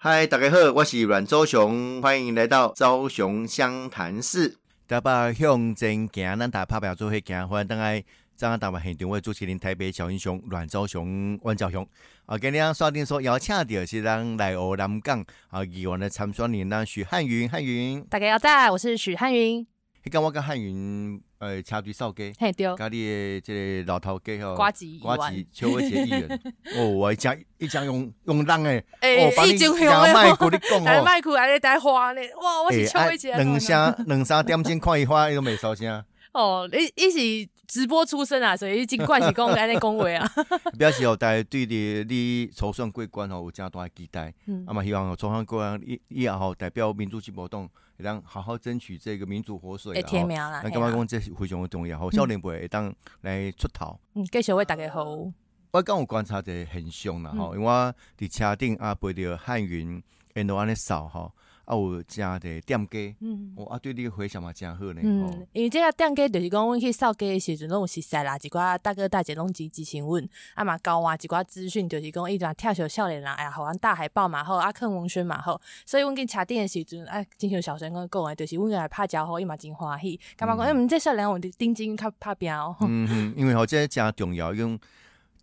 嗨，大家好，我是阮周雄，欢迎来到周雄湘潭市。台北向前行，咱大拍表做伙行，欢迎登来。张台北现场为主持人台北小英雄阮昭雄、阮兆雄。啊，今天刷定说邀请到是咱来欧南港啊，议员的参选人，咱许汉云，汉云。大家好，在，我是许汉云。我跟汉云，呃，车队扫街，嘿对，家里的这个老头家吼，瓜子瓜子，邱伟杰议员，哦，我一讲一讲用用人诶，哦，把你讲麦克你讲哦，麦克还咧带花咧，哇，我是邱伟杰，两三 两三点钟看伊花，伊都未收声。哦，伊伊是直播出身啊，所以真惯是讲安尼讲话啊。表示哦，大家对你你筹算过关吼有真大期待，嗯，啊嘛希望筹算过关以以后代表民主进步党。让好好争取这个民主活水啦，那干嘛讲这是非常的重要？好，少年辈会当来出头。嗯，继续为大家好。我刚有观察者很凶啦，吼，因为我伫车顶啊背着汉云，沿路安尼扫吼。啊，有真的店家，嗯，哦，啊，对你回想嘛，真好呢。嗯，因为即个店家就是讲，阮去扫街的时阵，拢有熟悉啦，一寡大哥大姐拢支持询问，啊嘛，交换一寡资讯，就是讲一段跳小少年人，哎呀，好像大海报嘛好，啊，看文轩嘛好，所以阮去车店的时阵，哎，真像小生跟讲的，就是阮来拍招呼，伊嘛真欢喜，感觉讲？哎，毋这少年我丁金较拍拼哦。嗯哼，因为吼，这真重要，用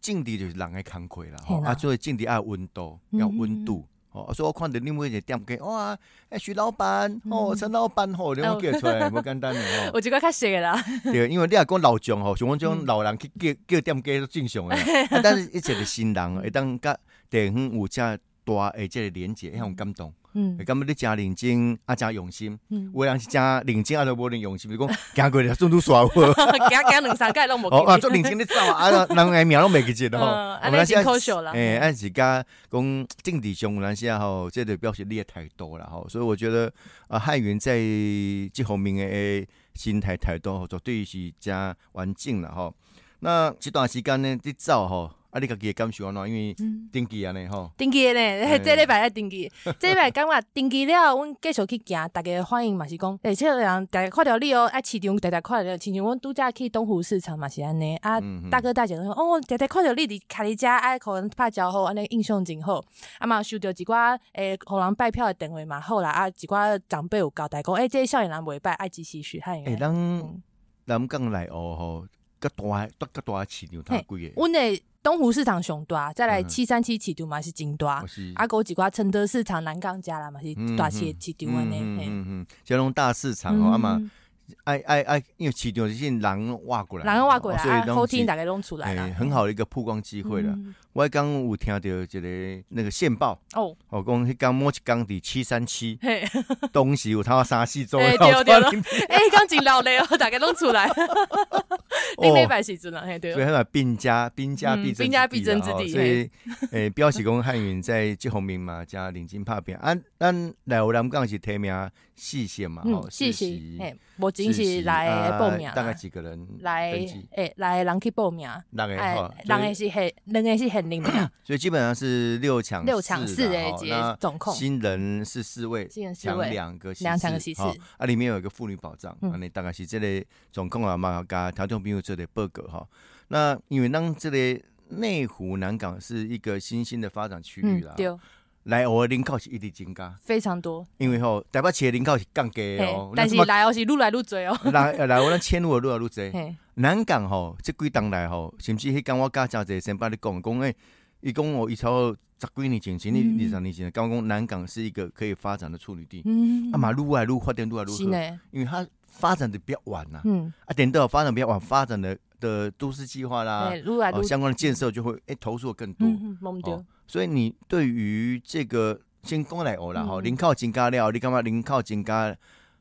境地就是人的工课啦，吼，啊，所以境地要温度，要温度。哦，所以我看到另外一个店家，哇，哎，徐老板，哦，陈老板，吼，你有叫出来，无简单的吼。我这个较熟啦。对，因为你也讲老将吼，像阮种老人去叫叫店家都正常的，但是一切是新人，会当甲地方有遮大诶，即个连接，很感动。嗯，感觉你真认真，啊，真用心。嗯，有人是真认真，啊，都无恁用心，比如讲 行过来，速度耍我，行行两三届拢无。哦，啊，做认真的走啊，啊，人诶名拢未记记得吼。啊，那真可惜啦。诶，啊是甲讲政治上有那些吼，这个表示你也太多啦吼，所以我觉得啊，汉元在这方面诶心态态度，绝对是真完整啦吼。那这段时间呢，你走吼。啊！你家己感受安怎？因为登记安尼吼，登记呢，这礼拜来登记，这礼拜感觉登记了，阮继续去行，逐个欢迎嘛是讲，而且人逐个看着你哦，啊市场大家看着，亲像阮拄则去东湖市场嘛是安尼，啊大哥大姐讲哦，大家看着你伫开你家，啊可能拍招呼，安尼印象真好，啊嘛收到一寡诶，互人拜票诶电话嘛好啦，啊一寡长辈有交代讲，诶，这少年人袂拜，爱支持许汉诶，咱咱讲来哦吼，较大大较大市场太贵诶，阮诶。东湖市场上大，再来七三七市场嘛是真大，啊，有一寡承德市场、南港家啦嘛是大些市场安尼。嗯嗯嗯，这种大市场哦，啊嘛。哎哎哎，因为市场是人挖过来，人挖过来，所以后天大概弄出来了，很好的一个曝光机会了。我刚有听到一个那个线报哦，我讲迄刚摸起刚底七三七，东西有他三四周，哎对对了，哎刚真老嘞哦，大概弄出来，另一百时阵了，嘿对，所以他兵家兵家必争，兵家必争之地，所以诶，标示讲汉云在这方面嘛，加领金拍片，啊，咱来湖南港是提名四线嘛，吼，四线，嘿，无真是来报名，大概几个人来？诶，来人去报名，两个，两个是很，两个是很。所以基本上是六强六强四诶，总控。新人是四位，强两个两强席次，啊，里面有一个妇女保障，啊，你大概是这类总控啊嘛，加条件朋友做的报告哈。那因为当这类内湖南港是一个新兴的发展区域啦，来我的人口是一直增加，非常多。因为吼台北市的人口是降低哦，但是来哦是愈来愈多哦，来来我咱迁入的愈来愈多。南港吼，这几当来吼，甚至迄间我家诚侪先把你讲讲诶，伊讲我一超十几年前，前年二十年前，刚讲南港是一个可以发展的处女地，啊嘛愈来愈发展愈来愈好，因为它发展的比较晚呐，啊等到发展比较晚，发展的的都市计划啦，相关的建设就会诶投入更多，哦，所以你对于这个先讲来哦啦，吼，零靠增加了，你感觉零靠增加？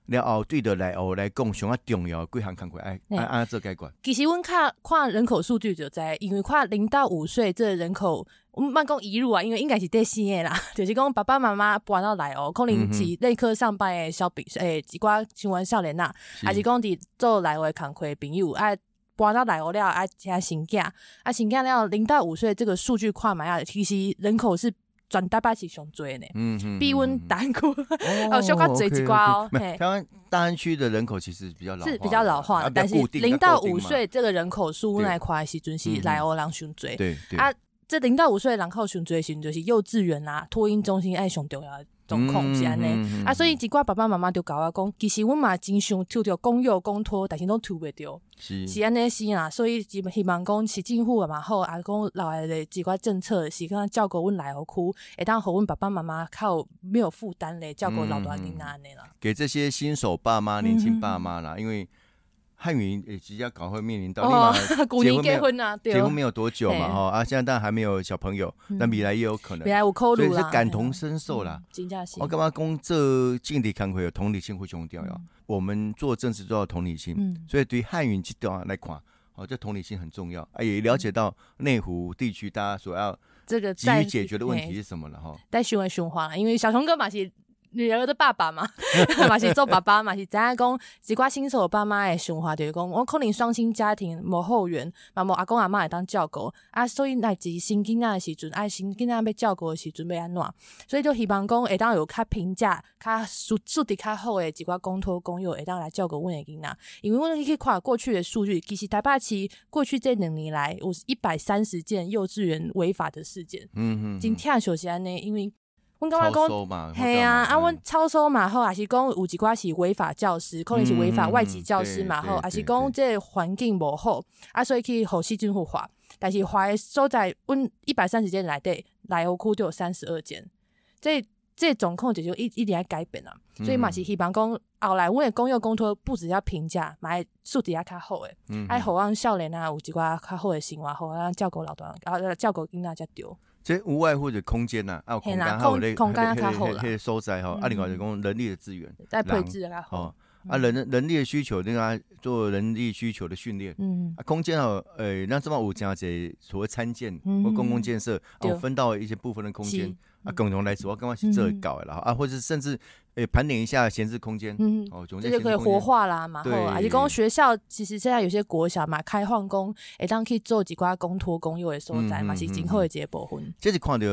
了后对的来后来讲上啊重要几项工作，哎，按按做解决。其实阮看看人口数据就知，因为看零到五岁这人口，我们慢讲移入啊，因为应该是第四个啦，就是讲爸爸妈妈搬到来哦，可能是内科上班的小朋诶，一寡新闻少年呐，还是讲伫做来回工课朋友啊，搬到来后了啊，加新囝啊，新囝了零到五岁这个数据看嘛啊，其实人口是。转大巴是上多呢，嗯嗯，比阮大安区哦，小可最一寡哦。台湾大安区的人口其实比较老，是比较老化的，但是零到五岁这个人口数那块是准是来欧人上多。对对。啊，这零到五岁人口上最时就是幼稚园啊、托婴中心爱上重要。状况是安尼啊，所以一寡爸爸妈妈就教我讲，其实阮嘛真想抽着公幼公托，但是拢抽袂着，是安尼是啊，所以希望讲市政府嘛好，啊讲老来的几寡政策是讲照顾阮来河区，会当互阮爸爸妈妈靠没有负担咧照顾老大囡仔安尼啦。给这些新手爸妈、年轻爸妈啦，因为。汉语也即将赶快面临到，立马 结婚啊，结婚没有多久嘛，哈啊，现在当然还没有小朋友，那未来也有可能，未来有考虑所以是感同身受啦。我干嘛讲这境地看会有同理心会重要呀？我们做政治都要同理心，所以对汉语这段来看，哦，这同理心很重要啊，也了解到内湖地区大家所要这个急于解决的问题是什么了哈。在循环循环，因为小熊哥嘛是。女儿的爸爸嘛，嘛是做爸爸嘛是知影讲，一寡新手爸妈的想法就是讲，我可能双亲家庭无后援，嘛无阿公阿妈会当照顾，啊，所以乃至新囡仔的时阵，爱新囡仔要照顾的时阵要安怎？所以就希望讲会当有较评价、较素素质较好的一寡公托公幼会当来照顾阮的囡仔，因为阮去看过去的数据，其实台北市过去这两年来有一百三十件幼稚园违法的事件，嗯嗯，真天首先呢，因为。阮感觉讲，系啊，啊，阮超收嘛好，也是讲有一寡是违法教师，可能是违法外籍教师嘛好，也是讲这环境无好，啊，所以去互市政府罚。但是罚诶所在，阮一百三十间内底，内湖区就有三十二间，这这总控制就一一定要改变啊。所以嘛是希望讲后来阮诶公幼公托不止要评价，嘛爱素质也较好诶，爱互阮少年啊有一寡较好诶生活，互让照顾老大，啊照顾囡仔才对。这无外乎就空间呐，啊，空间还有那那那些收窄哈，啊，另外就讲人力的资源，再配置较，好，啊，人人力的需求，那个做人力需求的训练，嗯，啊，空间哦，诶，那这么有加这所谓参建或公共建设，哦，分到一些部分的空间。啊，共同来说，我刚刚是这搞的啦，啊，或者甚至诶盘点一下闲置空间，嗯，哦，这就可以活化啦嘛，对，而且公学校其实现在有些国小嘛，开放工，诶，当可以做几挂公托公幼的所在嘛，是今后的结部分。这是看到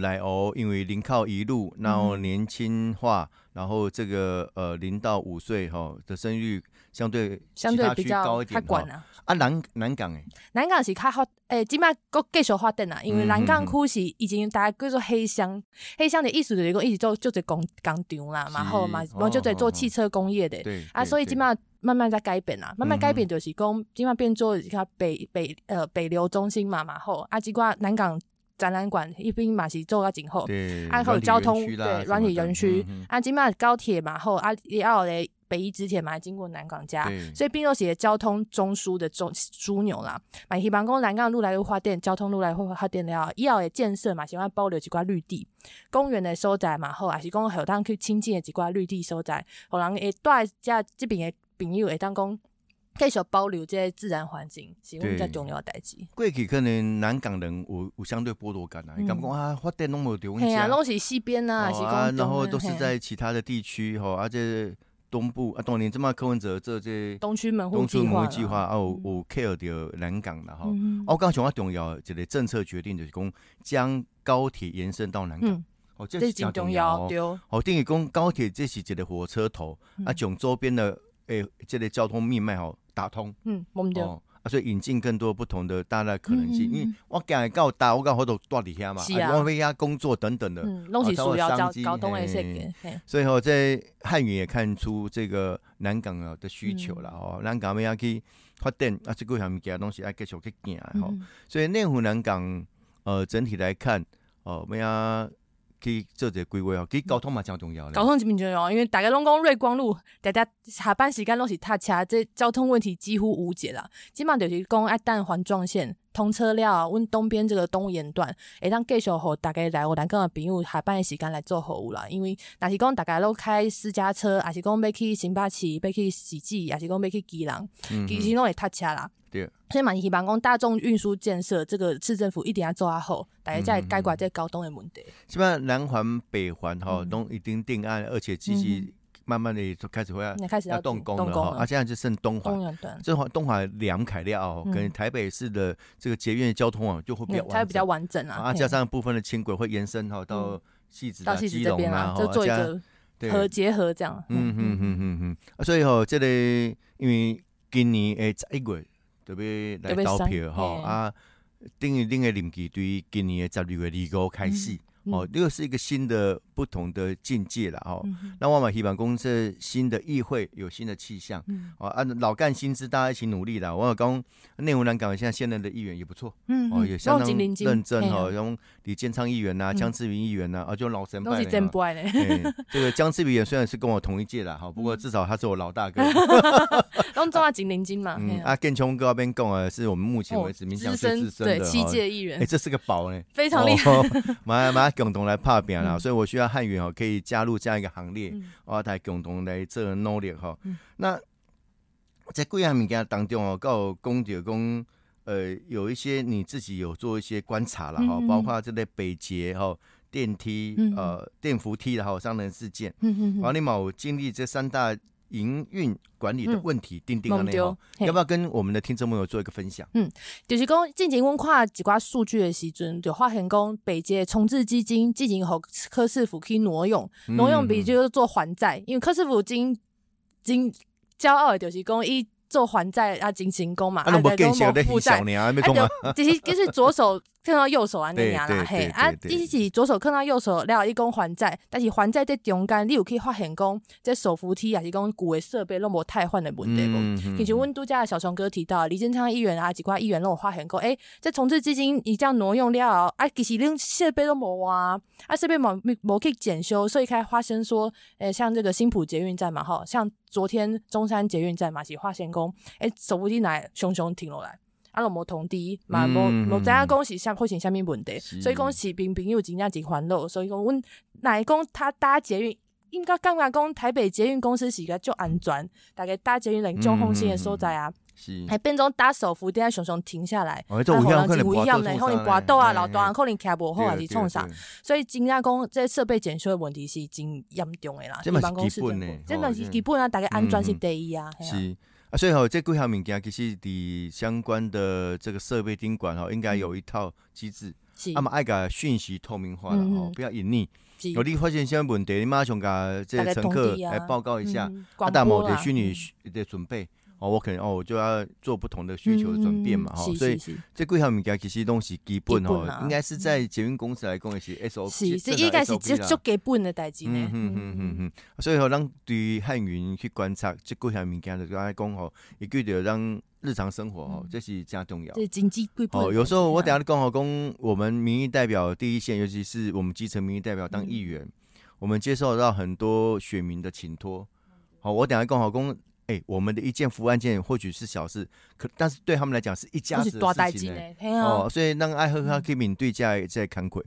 来哦，因为零靠一路，然后年轻化，然后这个呃零到五岁哈的生育相对相对比较高一点哈。啊，南南港诶，南港是较好诶，即摆搁继续发展啊，因为南港区是已经大家叫做黑箱，黑箱的意思就是讲一直做就做工工厂啦，然后嘛，然后就在做汽车工业的，啊，所以即摆慢慢在改变啦，慢慢改变就是讲即摆变做一个北北呃北流中心嘛，然后啊，即寡南港展览馆一边嘛是做啊今后，啊还有交通对软体园区，啊即摆高铁嘛后啊也要咧。北一之前嘛经过南港家，所以并做是交通中枢的中枢纽啦。买希望讲南港路来发电，交通路来发电了，以后的建设嘛，喜欢保留几块绿地、公园的所在嘛，后，还是讲有当去亲近的几块绿地所在，可能会带家这边的朋友会当讲继续保留这些自然环境，是比较重要的代志。过去可能南港人有有相对剥夺感啊，你感觉啊发电拢无地方家，啊，拢是西边啊，是讲然后都是在其他的地区吼，而且。东部啊，当年这么柯文哲这这东区门户计划啊，有有 care 到南港的哈。我刚想要重要一个政策决定就是讲将高铁延伸到南港，哦，这是较重要哦。哦，等于讲高铁这是一个火车头啊，将周边的诶这个交通命脉吼打通。嗯，我们就。啊，所以引进更多不同的大的可能性，因为我讲的够大，我讲好多大底下嘛，我为遐工作等等的，拢是需要交交通的设计。所以吼，在汉语也看出这个南港啊的需求了哦，南港要去发展啊，这个下面其他东西要继续去建吼，所以内湖南港呃整体来看哦，我们要。去做一个规划哦，其实交通嘛真重要交通真重要，因为大家拢讲瑞光路，大家下班时间拢是踏车，这交通问题几乎无解啦。基本上就是讲爱等环状线通车了，阮东边这个东延段，会当继续互大家来我南港的朋友下班的时间来做服务啦。因为若是讲大家拢开私家车，还是讲要去新北市，要去喜记，还是讲要去基隆，其实拢会踏车啦。所以嘛，希望讲大众运输建设，这个市政府一定要做好，大家在解决这交通的问题。基本上南环、北环哈都已经定案，而且积极慢慢的就开始会要开始要动工了哈。啊，现在就剩东环，这环东环两凯料跟台北市的这个捷运交通啊，就会比较它比较完整啊。啊，加上部分的轻轨会延伸哈到细致到基隆啊，就做一个和结合这样。嗯嗯嗯嗯嗯。所以吼，这里因为今年诶十一月。特别来投票吼啊！等于另个任期，对于今年的十二月二五开始。哦，这个是一个新的、不同的境界了哈。那我们希望公司新的议会有新的气象。哦，按老干新知，大家一起努力的。我讲内湖南港现在现任的议员也不错。嗯，哦，也相当认真哦。像李建昌议员呐，江志明议员呐，啊，就老神拜的。真拜这个江志明也虽然是跟我同一届的哈，不过至少他是我老大哥。拢做啊金灵金嘛。嗯，啊，建琼哥那边讲啊，是我们目前为止民调最资深的七届议员。哎，这是个宝呢，非常厉害。马马。共同来拍拼啦，所以我需要汉语哦，可以加入这样一个行列，我台共同来做努力哈。那在贵阳物件当中哦，告公爵公，呃，有一些你自己有做一些观察了哈，包括这类北捷哈电梯呃电扶梯的哈伤人事件，王立某经历这三大。营运管理的问题，定定了内容，要不要跟我们的听众朋友做一个分享？嗯，就是讲进行温跨几挂数据的时阵，就发现讲北捷重置基金进行和科士府可以挪用，挪用比就是做还债，因为科士府经经骄傲的就是讲一。做还债啊，进行工嘛，啊，在都某负债，啊，就其实就是左手看到右手啊，那样啦，嘿，啊，一是左手看到右手了，伊讲还债，但是还债在中间，你有可以发现讲，这手扶梯也，是讲旧的设备拢无太换的问题不？其实温度家的小熊哥提到，李建昌议员啊，几块议员拢有发现讲，诶，这重置基金你这样挪用了，啊，其实恁设备都无啊，啊，设备无无去检修，所以开始发生说，诶，像这个新浦捷运站嘛，哈，像。昨天中山捷运站嘛是发现讲，诶，手扶梯来熊熊停落来，啊，拢无通知，嘛无无知影讲是啥发生啥物问题，所以讲是平平有真正真烦恼，所以讲阮乃讲他搭捷运，应该感觉讲台北捷运公司是个足安全，大概搭捷运人中风险的所在啊。还变种搭手扶，等下熊熊停下来，啊，可能不一样嘞，可能刮到啊，老大可能卡不好还是创啥，所以真正讲这设备检修的问题是真严重的啦。这办公室呢，真的是基本啊，大概安全是第一啊。是啊，所以吼，这几项物件其实伫相关的这个设备监管吼，应该有一套机制，那么爱个讯息透明化了吼，不要隐匿。有你发现什么问题，你马上甲这乘客来报告一下，啊，大某的虚拟的准备。哦，我可能哦，我就要做不同的需求的转变嘛，哈，所以这几项物件其实东西基本哦，应该是在捷运公司来讲也是 SOP，是应该是足足基本的代志呢。嗯嗯嗯嗯所以吼，咱对汉云去观察这几项物件，就刚才讲吼，一句就让日常生活哦，这是加重要。对经济规哦，有时候我等下讲好讲，我们民意代表第一线，尤其是我们基层民意代表当议员，我们接受到很多选民的请托。好，我等下讲好讲。哎，我们的一件服务案件或许是小事，可但是对他们来讲是一家子的事情呢。哦，所以让爱喝喝可以面对在在看亏。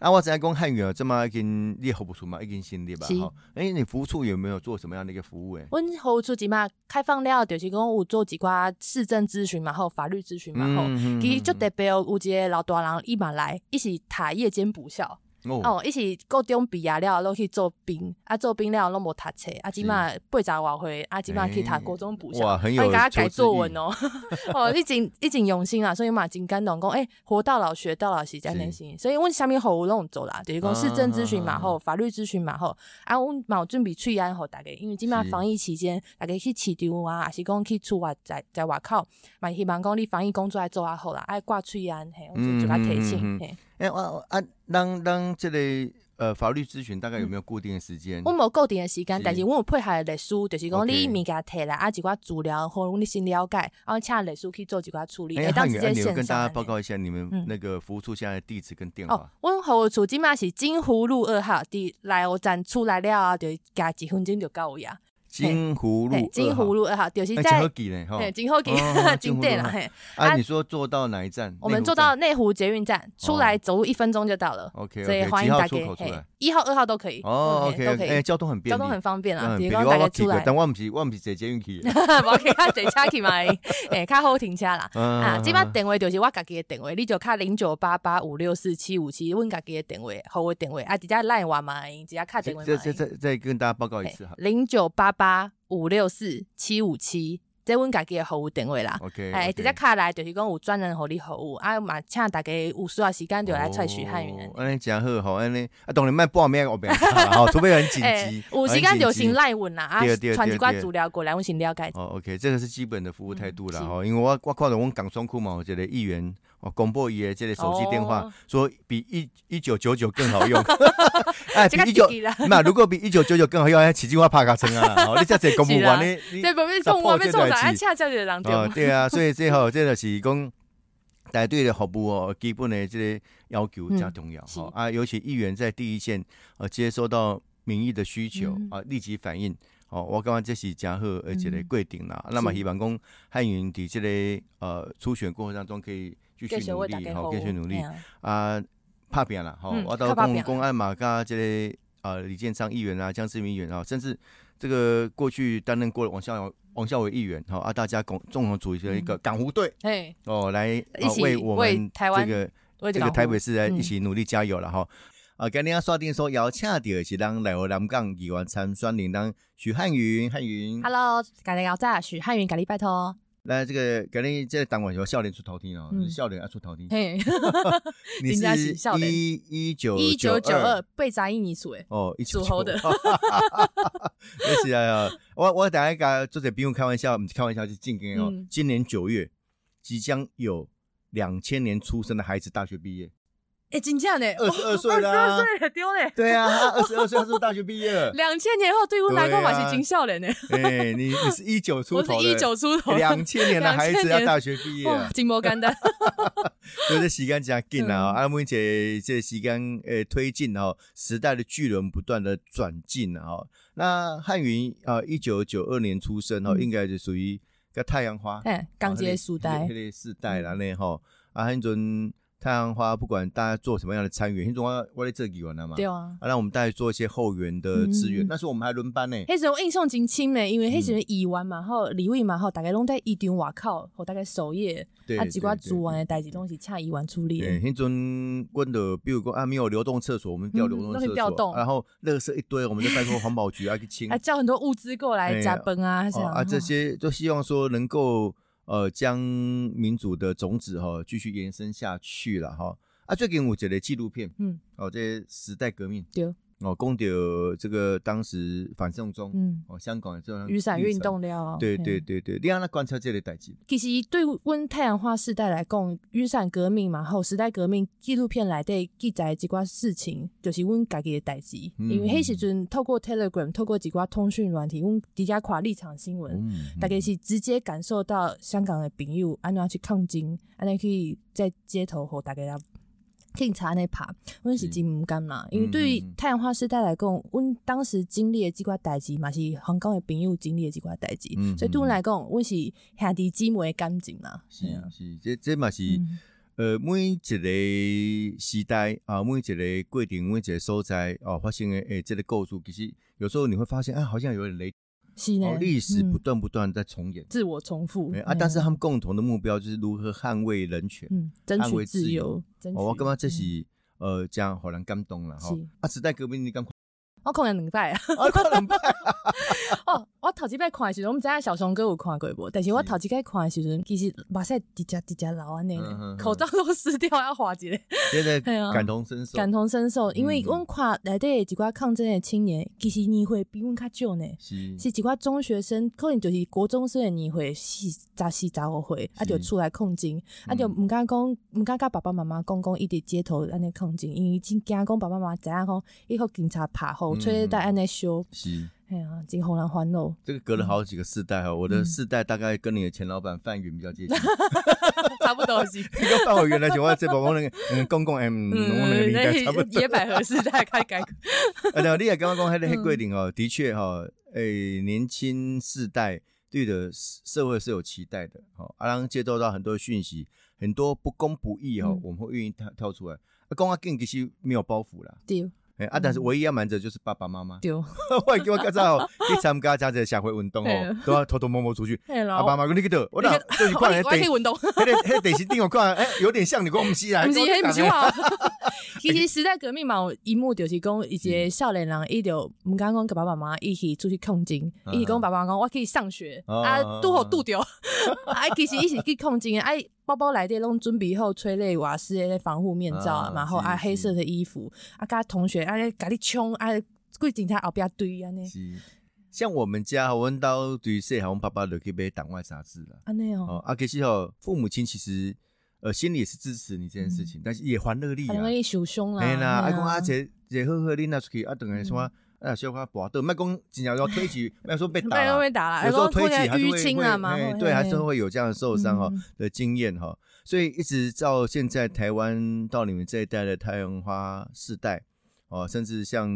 啊，我只讲汉语啊，这么已经列好不出嘛，已经新列吧。好，哎，你服务处有没有做什么样的一个服务？哎，我服务处起码开放了，就是讲有做几挂市政咨询嘛，后法律咨询嘛，后其实就代表有一个老大人伊嘛来，一起塔夜间补校。哦，伊是高中毕业了，落去做兵，啊做兵了拢无读册，啊即满八十外岁，啊即满去读高中补习，可以给他改作文哦。哦，伊真伊真用心啊，所以嘛真感动，讲诶，活到老学到老是真内心。所以阮下面好有拢做啦，就是讲市政咨询嘛吼，法律咨询嘛吼，啊阮嘛有准备催安吼大家，因为即满防疫期间，大家去市场啊，还是讲去厝外在在外口，嘛希望讲你防疫工作来做啊好啦，爱挂催安嘿，我就就甲提醒嘿。哎，我啊，当当这类呃法律咨询大概有没有固定的时间？我冇固定的时间，但是我有配合律师，就是讲你物件摕来啊，几寡资料或你先了解，然后请律师去做几寡处理。哎，汉语，你跟大家报告一下你们那个服务处现在的地址跟电话。哦，我服务处今嘛是金湖路二号，伫来我站出来了啊，就加几分钟就到呀。金湖路，金湖路二号，就是在金河记呢，哈，金河记，金店啦，嘿。啊，你说坐到哪一站？我们坐到内湖捷运站，出来走路一分钟就到了。OK，所以欢迎大家，一号、二号都可以。哦，OK，都可以。哎，交通很便利，交通很方便啊。比如我出来，但我唔是，我唔是坐捷运去。我其他坐车去嘛，哎，较好停车啦。啊，即摆电话就是我家己的电话，你就卡零九八八五六四七五七，阮家己的电话，好我电话啊，直接赖我嘛，直接卡电话。再再再再跟大家报告一次哈，零九八八。五六四七五七，这阮家己的服务定位啦。OK，哎，直接卡来就是讲有专人互你服务，啊嘛，请大家有需要时间就来采取汉语。安尼真好吼，安尼啊，当然卖半面我别卡吼，除非很紧急。有时间就先赖阮啦，啊，传一寡资料过来，我先了解。哦，OK，这个是基本的服务态度啦吼，因为我我看到阮港商库嘛，我觉得议员哦，公布伊的这个手机电话，说比一一九九九更好用。哎，比一九 那如果比一九九九更好用，哎，起金话拍卡成啊！哦，你这这公布完你你这不是公布被送啥？恰恰就是人哦，对啊，所以最后这个是讲。大家对的服务哦，基本的这个要求加重要哈啊，尤其议员在第一线呃接收到民意的需求啊，立即反应哦，我感觉这是加好而且的规定啦。那么希望讲汉云伫这个呃初选过程当中可以继续努力，好继续努力啊，怕变了哈。我到公公安嘛，加这个呃李建昌议员啊，江志明议员啊，甚至这个过去担任过王孝勇。王孝伟议员，哈啊，大家共共同组成一个港湖队，哎，哦，来为我们这个这个台北市来一起努力加油了哈。啊，今天刷定说邀请到是咱来和南港议员参选人当许汉云，汉云，Hello，今日要在许汉云，给你拜托。来，这个格林这个当晚有笑脸出头天哦，笑脸要出头天。嘿，你是一一九一九九二被砸一泥属诶，哦，属猴的。是啊，我我等下跟作者不用开玩笑，开玩笑，是进跟哦。今年九月即将有两千年出生的孩子大学毕业。哎，真假呢？二十二岁了，二十二岁丢嘞。对啊，二十二岁，他是大学毕业了。两千年后，对我来讲嘛是金笑脸呢。哎，你你是一九出头，我是一九出头，两千年的孩子要大学毕业，金毛干的。所以这时间加紧啊，阿妹姐这时间诶推进哦，时代的巨轮不断的转进啊。那汉云啊，一九九二年出生哦，应该就属于个太阳花，哎，刚接时代，那个时代啦呢吼，啊，很准。太阳花不管大家做什么样的参与，很重要，我来这里玩了嘛。对啊，啊，让我们大家做一些后援的资源。那时候我们还轮班呢。那时候印象真清呢，因为那时候议员嘛，后李伟嘛，后大概拢在议场外口，或大概首页，啊，几挂做完的代志东西，请议员处理。对，那阵问的，比如说啊，没有流动厕所，我们调流动厕所，然后垃圾一堆，我们就拜托环保局啊去清，啊叫很多物资过来加崩啊，啊，这些都希望说能够呃将民主的种子哈继续延伸下去了哈。啊，最近我觉得纪录片，嗯，哦，这时代革命，对，哦，讲到这个当时反送中，嗯，哦，香港的这种雨伞运动了，对对对对，你安那观察这类代志？其实对阮太阳花时代来讲，雨伞革命嘛，后时代革命纪录片来对记载几挂事情，就是阮家己的代志，因为迄时阵透过 Telegram，透过几挂通讯软体，阮底下看立场新闻，嗯大概是直接感受到香港的朋友安怎去抗争，安尼可以在街头和大家。警察那爬，阮是真毋甘嘛，因为对于太阳花时代来讲，阮当时经历的几寡代志嘛，是香港的朋友经历的几寡代志，所以对阮来讲，阮是兄弟姊妹的感情嘛。是啊，是，这这嘛是，呃，每一个时代啊，每一个过程，每一个所在哦，发生的诶，这个故事，其实有时候你会发现，啊，好像有点雷。哦，历史不断不断在重演，自我重复啊！但是他们共同的目标就是如何捍卫人权，争取自由。我感觉这是呃，这样好难感动了哈！啊，时代革命你刚。我可能两摆啊！我看两摆。哦，我头一摆看的时候，我们知影小熊哥有看过无？但是我头一摆看的时候，其实目屎直接直接流安尼，口罩都撕掉要化一个。现在 感同身受，感同身受，因为阮看内底一寡抗争的青年，其实年会比阮较少呢。是，是几寡中学生，可能就是国中生的年会，四十四十五岁，啊就出来抗争，啊就毋敢讲，毋敢甲爸爸妈妈讲讲，伊伫街头安尼抗争，因为真惊讲爸爸妈妈知影讲，伊互警察拍好。吹在安尼修，是，哎呀，真好难欢乐。这个隔了好几个世代哈，我的世代大概跟你的前老板范云比较接近 差不多是。一个范委员来讲，我这帮我那个嗯公公 M，我那个年代差不多。野百合世代开改革。啊，你也刚刚讲迄个规定哦，的确哈，诶，年轻世代对的社会是有期待的，哦，阿郎接收到很多讯息，很多不公不义哈，我们会愿意跳跳出来。啊，公阿更其实没有包袱啦。对。哎啊！但是唯一要瞒着就是爸爸妈妈。对，我给我介绍，去参加这个社会运动哦，都要偷偷摸摸出去。爸爸妈妈，你记得，我那就是看那电运动，那个那电视电我看，哎，有点像你讲唔 是啊，唔是黑唔是话。其实时代革命嘛，一幕就是讲一些少年人，伊就毋敢讲跟爸爸妈妈一起出去抗争，一起跟爸爸妈妈讲我可以上学啊，拄好拄着，啊，其实一起去抗争，哎。包包内底拢准备好催泪瓦斯的防护面罩，然后啊黑色的衣服，啊甲同学啊甲你冲啊，规警察后壁堆安尼。是，像我们家，我们到对细汉，我爸爸就去买党外杂志了。安尼哦。啊，其实哦，父母亲其实呃，心里也是支持你这件事情，但是也还乐力啊。还乐利受伤啊。哎啦，啊讲啊，这这好好，你拿出去啊，等于说啊，小花拔豆，麦讲经常要推起，麦说被打，被打了，有时候推起还是会，对，还是会有这样的受伤哈的经验哈。所以一直到现在，台湾到你们这一代的太阳花世代。哦，甚至像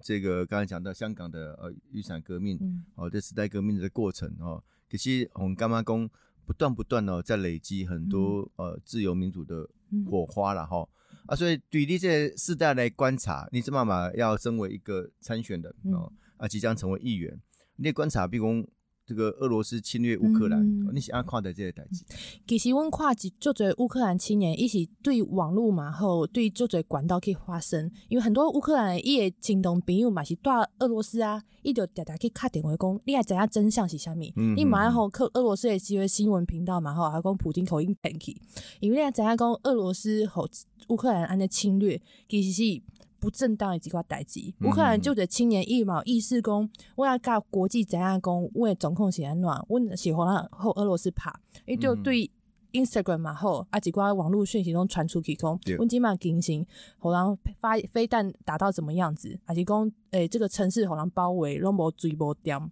这个刚才讲到香港的呃雨伞革命，哦，这时代革命的过程哦，可是我们干妈公不断不断的在累积很多呃自由民主的火花了哈。啊，所以对于这世代来观察，你这妈妈要身为一个参选的哦啊，即将成为议员，你观察，比如。这个俄罗斯侵略乌克兰，你是安看待这些代志？其实阮看一足侪乌克兰青年，伊是对网络嘛，后对足侪管道去发声。因为很多乌克兰伊的亲同朋友嘛是住俄罗斯啊，伊就常常去敲电话讲，你还知影真相是啥物？你马上后去俄罗斯的几个新闻频道嘛，后还讲普京口音偏去，因为你爱知影讲俄罗斯和乌克兰安尼侵略，其实是。不正当的几块代志，乌克兰就着青年一毛意识讲，我要甲国际怎样讲，为总控是安怎，我喜欢后俄罗斯拍，伊就对 Instagram 嘛后啊几块网络讯息中传出去讲，阮即满进行，互人发飞弹打到怎么样子，还是讲诶这个城市互人包围，拢无追无掉，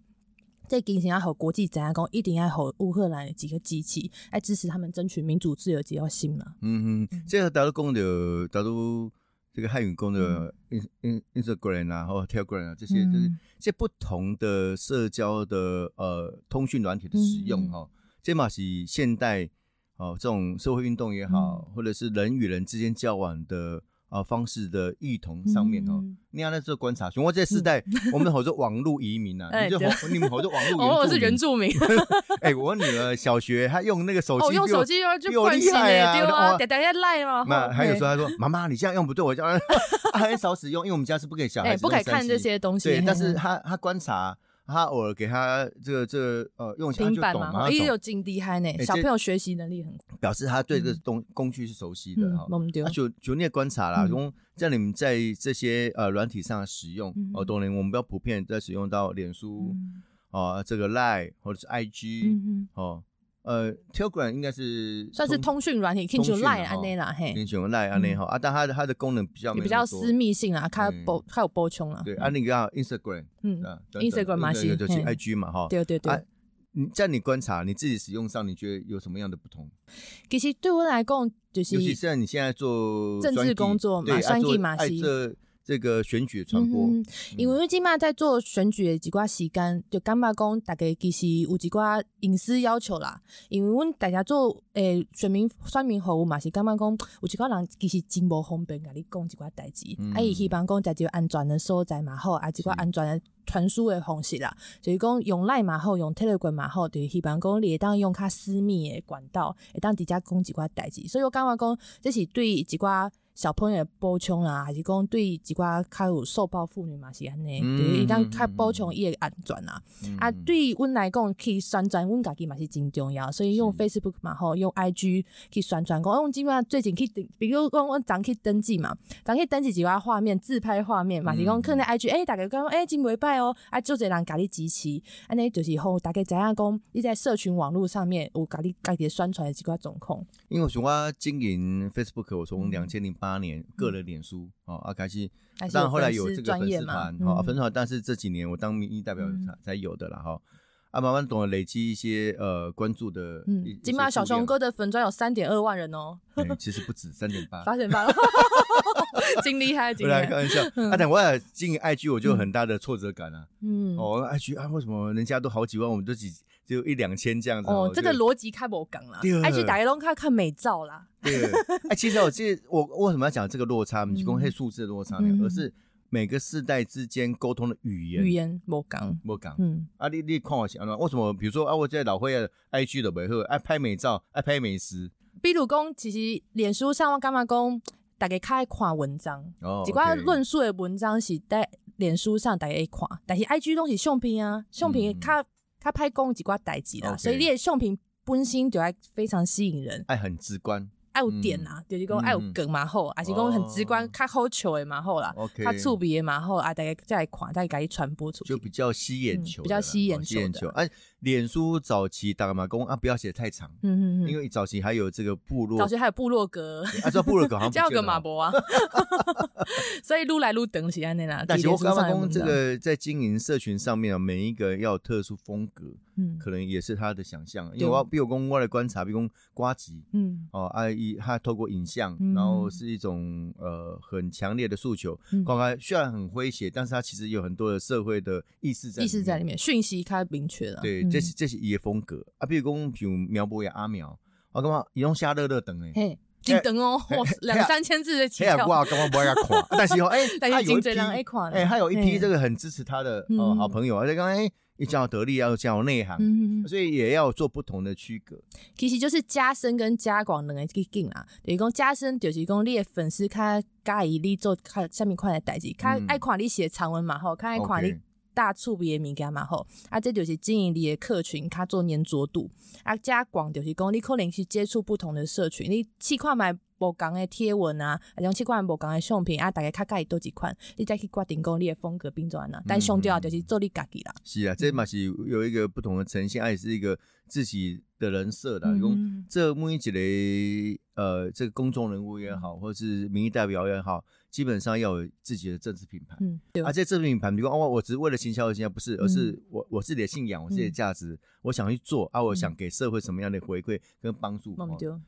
这进行要和国际怎样讲，一定要和乌克兰几个机器来支持他们争取民主自由，只要心啦。嗯嗯，这个大家讲着，大都。这个汉语宫的 in in Instagram 啊，或 Telegram 啊，这些就是这不同的社交的呃通讯软体的使用哈，这嘛是现代哦这种社会运动也好，或者是人与人之间交往的。啊，方式的异同上面哦，你要在这观察，我这世代，我们好多网络移民啊，你就你们好多网络，我是原住民。哎，我女儿小学她用那个手机，用手机就就厉害啊，等等下赖吗？那还有时候她说，妈妈你这样用不对，我叫她很少使用，因为我们家是不给小孩不可以看这些东西。对，但是她她观察。他偶尔给他这个这个呃用起来就懂嘛，也有劲厉害呢。小朋友学习能力很，表示他对这个东工具是熟悉的哈。就就你也观察啦，用在你们在这些呃软体上使用哦，当然我们比较普遍在使用到脸书啊，这个 Line 或者是 IG 哦。呃，Telegram 应该是算是通讯软体，听成 Line 安内啦，嘿，听成 Line 安内哈啊，但它的它的功能比较比较私密性啊，它包它有包充啊。对，啊，那个 Instagram，嗯，Instagram 嘛是就是 IG 嘛哈。对对对。你在你观察你自己使用上，你觉得有什么样的不同？其实对我来讲，就是尤其是你现在做政治工作嘛，算计嘛是。这个选举传播，因为今嘛在做选举的几挂时间，就感觉讲大家其实有几挂隐私要求啦。因为阮大家做诶选民选民服务嘛，是感觉讲有一挂人其实真无方便甲你讲一挂代志，啊伊希望讲在一个安全的所在嘛好，啊几挂安全的传输的方式啦，就是讲用 Line 嘛好，用 Telegram 嘛好，就是希望讲你会当用较私密的管道，会当直接讲几挂代志。所以我感觉讲这是对几挂。小朋友补充啦，还是讲对一寡较有受暴妇女嘛是安尼，对，当较补充伊个安全啊。啊，对阮来讲去宣传阮家己嘛是真重要，所以用 Facebook 嘛吼，用 IG 去宣传讲，我基本上最近去，比如讲阮昨去登记嘛，昨去登记一寡画面，自拍画面嘛是讲可能 IG，哎，大家讲哎真袂歹哦，啊，就这人家己支持，安尼就是吼大家知影讲你在社群网络上面有家己家己宣传的几寡状况。因为像我经营 Facebook，我从两千零八。八年个人脸书哦，啊开心，但后来有这个粉丝团哦，粉丝团，但是这几年我当民意代表才才有的了哈，啊慢慢懂得累积一些呃关注的，嗯，起码小熊哥的粉砖有三点二万人哦，其实不止三点八，八点八，真厉害，真厉害开玩笑，啊等我要经营 IG 我就有很大的挫折感啊，嗯，哦 IG 啊为什么人家都好几万，我们都几。就一两千这样子哦，这个逻辑开不讲啦。IG 打开龙看看美照啦。对，哎，其实我记得我为什么要讲这个落差？提供黑数字的落差？而是每个世代之间沟通的语言语言莫讲莫讲。嗯，啊，你你看我想为什么？比如说啊，我在老会的 IG 的维护，爱拍美照，爱拍美食。比如讲，其实脸书上我干嘛讲？大家开看文章，几块论述的文章是在脸书上大家看，但是 IG 东西相片啊，相片较。较拍公几挂代志啦，所以你的相片本身就爱非常吸引人，爱很直观，爱有点啊，就是讲爱有梗嘛好，还是讲很直观，较好笑的嘛好啦，较触鼻的嘛好啊，大家再看，再给伊传播出去，就比较吸眼球，比较吸眼球，吸眼球。哎，脸书早期打马工啊，不要写太长，嗯嗯因为早期还有这个部落，早期还有部落格，啊，叫部落格好像 叫个马博啊，所以撸来撸等起来那啦。但是我刚刚讲这个在经营社群上面啊，每一个要有特殊风格，嗯，可能也是他的想象，因为我比如讲我来观察，比如讲瓜吉，嗯，哦，啊一他透过影像，然后是一种呃很强烈的诉求，刚刚虽然很诙谐，但是他其实有很多的社会的意识在，意识在里面，讯息他明确了，对。这是这是伊的风格啊，比如讲像苗博也阿苗，我感觉伊用瞎乐乐等诶，嘿，真等哦，两三千字的起跳，我感觉不爱看，但是哦，哎，他有一批，哎，他有一批这个很支持他的哦好朋友，而且刚才一讲得力，要讲内涵，所以也要做不同的区隔。其实就是加深跟加广两个去劲啊，等于讲加深就是讲你的粉丝较介意你做看下面款的代志，较爱看你写长文嘛，吼，较爱看你。大触别物件嘛吼，啊，这就是经营你的客群，它做粘着度，啊，加广就是讲你可能去接触不同的社群，你去看买无共的贴文啊，啊，种去看无共的相片啊，大概较介意多几款，你再去决定讲你的风格变怎啊，但上吊就是做你家己啦。是啊，这嘛是有一个不同的呈现，也是一个自己的人设的，用这每一个呃，这个公众人物也好，或者是民意代表也好。基本上要有自己的政治品牌，嗯，对。而且政治品牌，比如哦，我只是为了行销而行销，不是，而是我我自己的信仰，我自己的价值，我想去做啊，我想给社会什么样的回馈跟帮助，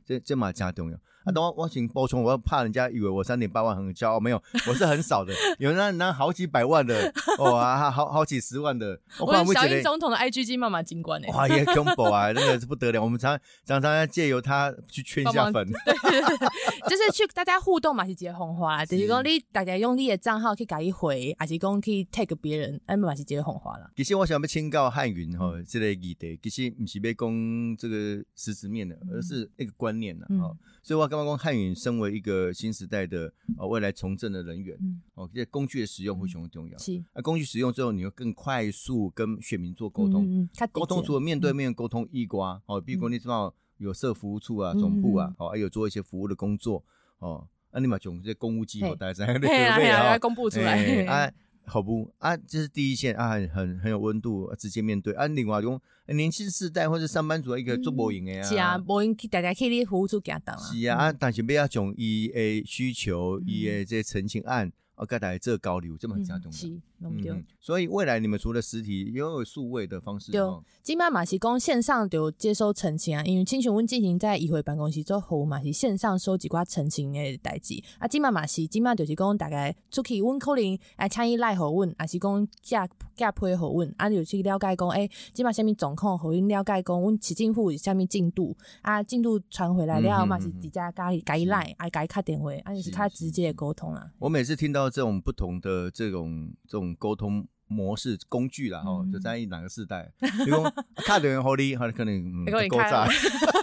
这这嘛加重要。啊，等我我请补充，我怕人家以为我三点八万很骄傲，没有，我是很少的，有那那好几百万的，哇，好好几十万的。我们小英总统的 I G G 妈妈金冠呢？哇，也恐怖啊，那个是不得了。我们常常常要借由他去圈一下粉，对对对，就是去大家互动嘛，是接红花，就是讲你大家用你的账号去改一回，还是讲可以 take 别人，哎，嘛是接红花了。其实我想要请教汉云哈，这个议题，其实不是要讲这个实质面的，而是一个观念呢，哈。所以我刚刚讲汉语身为一个新时代的呃未来从政的人员，哦，这工具的使用会非常重要。是，啊，工具使用之后，你会更快速跟选民做沟通。沟通除了面对面沟通，一瓜哦，比如说你知道有设服务处啊、总部啊，哦，还有做一些服务的工作哦，啊，你嘛从这些公务机构待在那个对啊，公布出来。啊。好不啊，这是第一线啊，很很很有温度，直接面对啊。另外用年轻世代或者上班族一个做播音的啊，是啊，播音大家可以服务处给他当啊。是啊，但是不要从伊诶需求，伊诶这陈情案。啊，甲大家做交流这么加重的，嗯，所以未来你们除了实体，也有数位的方式。对，今麦马是讲线上就接收澄清啊，因为清泉温进行在议会办公室做后嘛是线上收集寡澄清的代志。啊，今麦马是今麦就是讲大概出去温可能来参与赖好问，还是讲加加配好问，啊，就去了解讲，诶，今麦下面总控好因了解讲，阮市政府下面进度啊，进度传回来了嘛是直接加加赖，啊，加卡电话，啊，就是他直接的沟通啊。我每次听到。这种不同的这种这种沟通模式工具啦，哈，就在于哪个时代？比如 卡电话好你，可能够炸；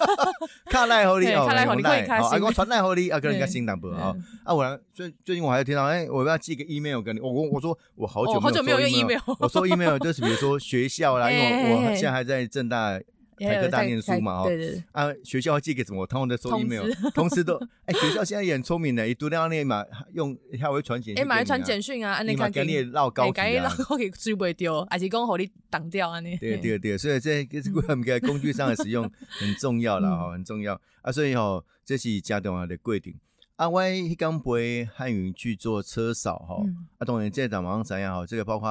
卡赖好你，卡赖好你可以开啊，我传赖好你，啊，可能更心淡薄啊。啊，我最最近我还听到，哎，我要寄个 email 给你，我我我说我好久好久没有用 email，我说 email 就是比如说学校啦，因为我现在还在正大。台科大念书嘛，对对对，啊，学校寄给什么？通常都收 email，同时都，哎，学校现在也很聪明的，一读到那嘛，用他会传简讯，哎，马上传简讯啊，你嘛给你绕高级啊，绕高级追不掉，还是讲好你挡掉啊？你对对对，所以这这 是我们个工具上的使用很重要了哈，很重要啊，所以吼，这是家长的规定。啊，我迄刚陪汉语去做车扫哈，啊，当然这场马上怎样哈，这个包括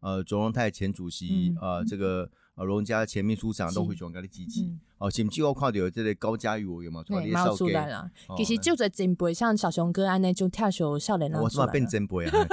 呃，卓荣泰前主席啊，这个。啊，龙家前秘书长都会转给你支持。哦，甚至我看到这个高嘉瑜有嘛，出来了。其实就在前辈，像小熊哥安尼就跳小少年啦。我是嘛变前辈啊？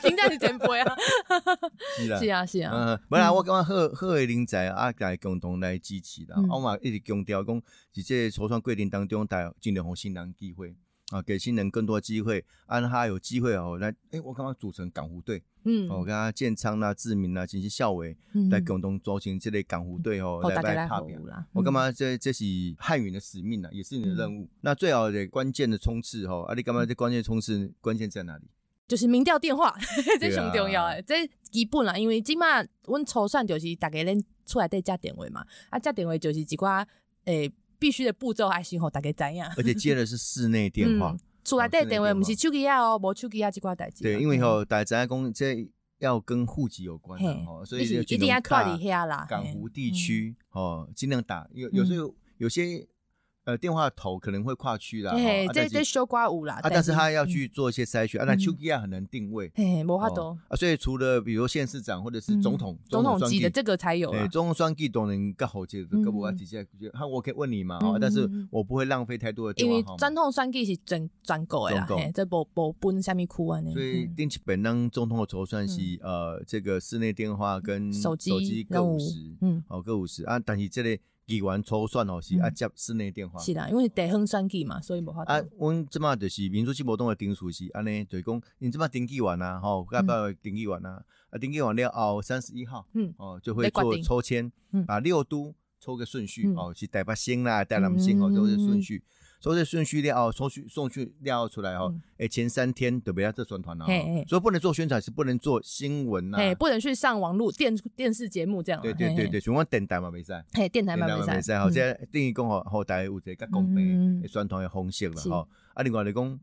真正 是前辈啊。是啊，是啊，是啊。嗯，本来我感觉贺贺伟林在啊，家共同来支持啦。我嘛一直强调讲，在这筹算规定当中，带尽量互新人机会啊，给新人更多机会，让他有机会哦来。哎，我刚刚组成港湖队。嗯，我跟他建昌啦、志明啦，进行校委来共同组成这类港湖队哦，来来打表。我干嘛？这这是汉语的使命啊，也是你的任务。那最好的关键的冲刺哦，啊，你干嘛？这关键冲刺关键在哪里？就是民调电话，这上重要诶，这基本啦，因为今嘛，阮初选就是大家恁出来得接电话嘛，啊，接电话就是一寡诶必须的步骤，还是吼大家知影。而且接的是室内电话。出来带电话，不是手机啊哦，无手机啊，这挂代志。对，因为吼，大家讲这要跟户籍有关的哦，所以一定要靠底下啦。港湖地区哦，尽量打，有有时候有些。呃，电话头可能会跨区啦，这这修刮五啦，啊，但是他要去做一些筛选啊，那丘吉亚很难定位，嘿，没法多啊，所以除了比如县市长或者是总统，总统级的这个才有，哎，总统双 G 都能搞好接，更不要直接，哈，我可以问你嘛，哦，但是我不会浪费太多的电话因为总统双 G 是专专购的啦，这不不分下面库啊，所以定期本当总统的筹算是呃，这个室内电话跟手机各五十，嗯，哦，各五十啊，但是这类。议员抽算哦是啊接室内电话，是啦，因为地方选举嘛，所以无法。啊，阮即马就是民主进步党的定数是安尼，就是讲，因即马登记完啊，吼，要不要登记完啊？啊，登记完了后三十一号，嗯，哦，就会做抽签，啊，六都抽个顺序，哦，是台北新啦，台南新哦，都是顺序。所以顺序料送去送去料出来哦，哎，前三天对不对这宣传了，所以不能做宣传，是不能做新闻呐，不能去上网络电电视节目这样。对对对对，像我电台嘛没使，嘿，电台嘛没使，好，即等于讲吼后台有一个公平宣传的方式了哈。啊，另外来讲，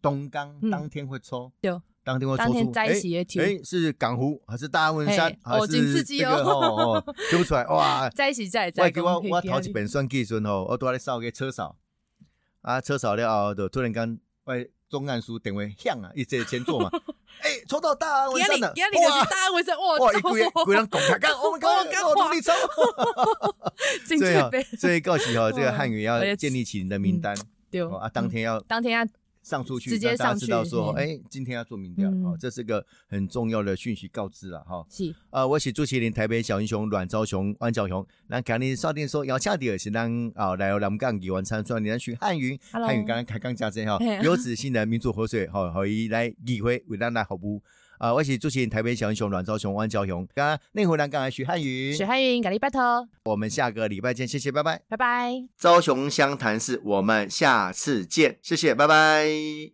东港当天会抽，对，当天会抽出，哎哎，是港湖还是大文山还是这个哦，抽不出来哇，在一起在在。我我我头一本算计算哦，我都在扫个车扫。啊，车少了后，就突然间，外，中案书电话响啊，一直前座嘛，哎，抽到大安文山了，哇，大安文山，哇，哇，一个月，个人拱他干，我们刚刚我努力抽，所以所以告急哈，这个汉语要建立起你的名单，对，啊，当天要，当天要。上出去，直接上知道说，哎，今天要做民调，哦，这是个很重要的讯息告知了，哈。是，呃，我是朱麒麟，台北小英雄阮昭雄、万昭雄，那今日少电说要恰的是咱啊，来南港议员参选，你来选汉云，汉云刚刚开讲加这哈，有子新的民主河水，好，可以来议会为咱来服务。啊，我是主持人台北小英雄阮昭雄、汪昭雄，刚刚内湖南港许汉云，许汉云，咖喱拜托，我们下个礼拜见，谢谢，拜拜，拜拜。昭雄湘潭市，我们下次见，谢谢，拜拜。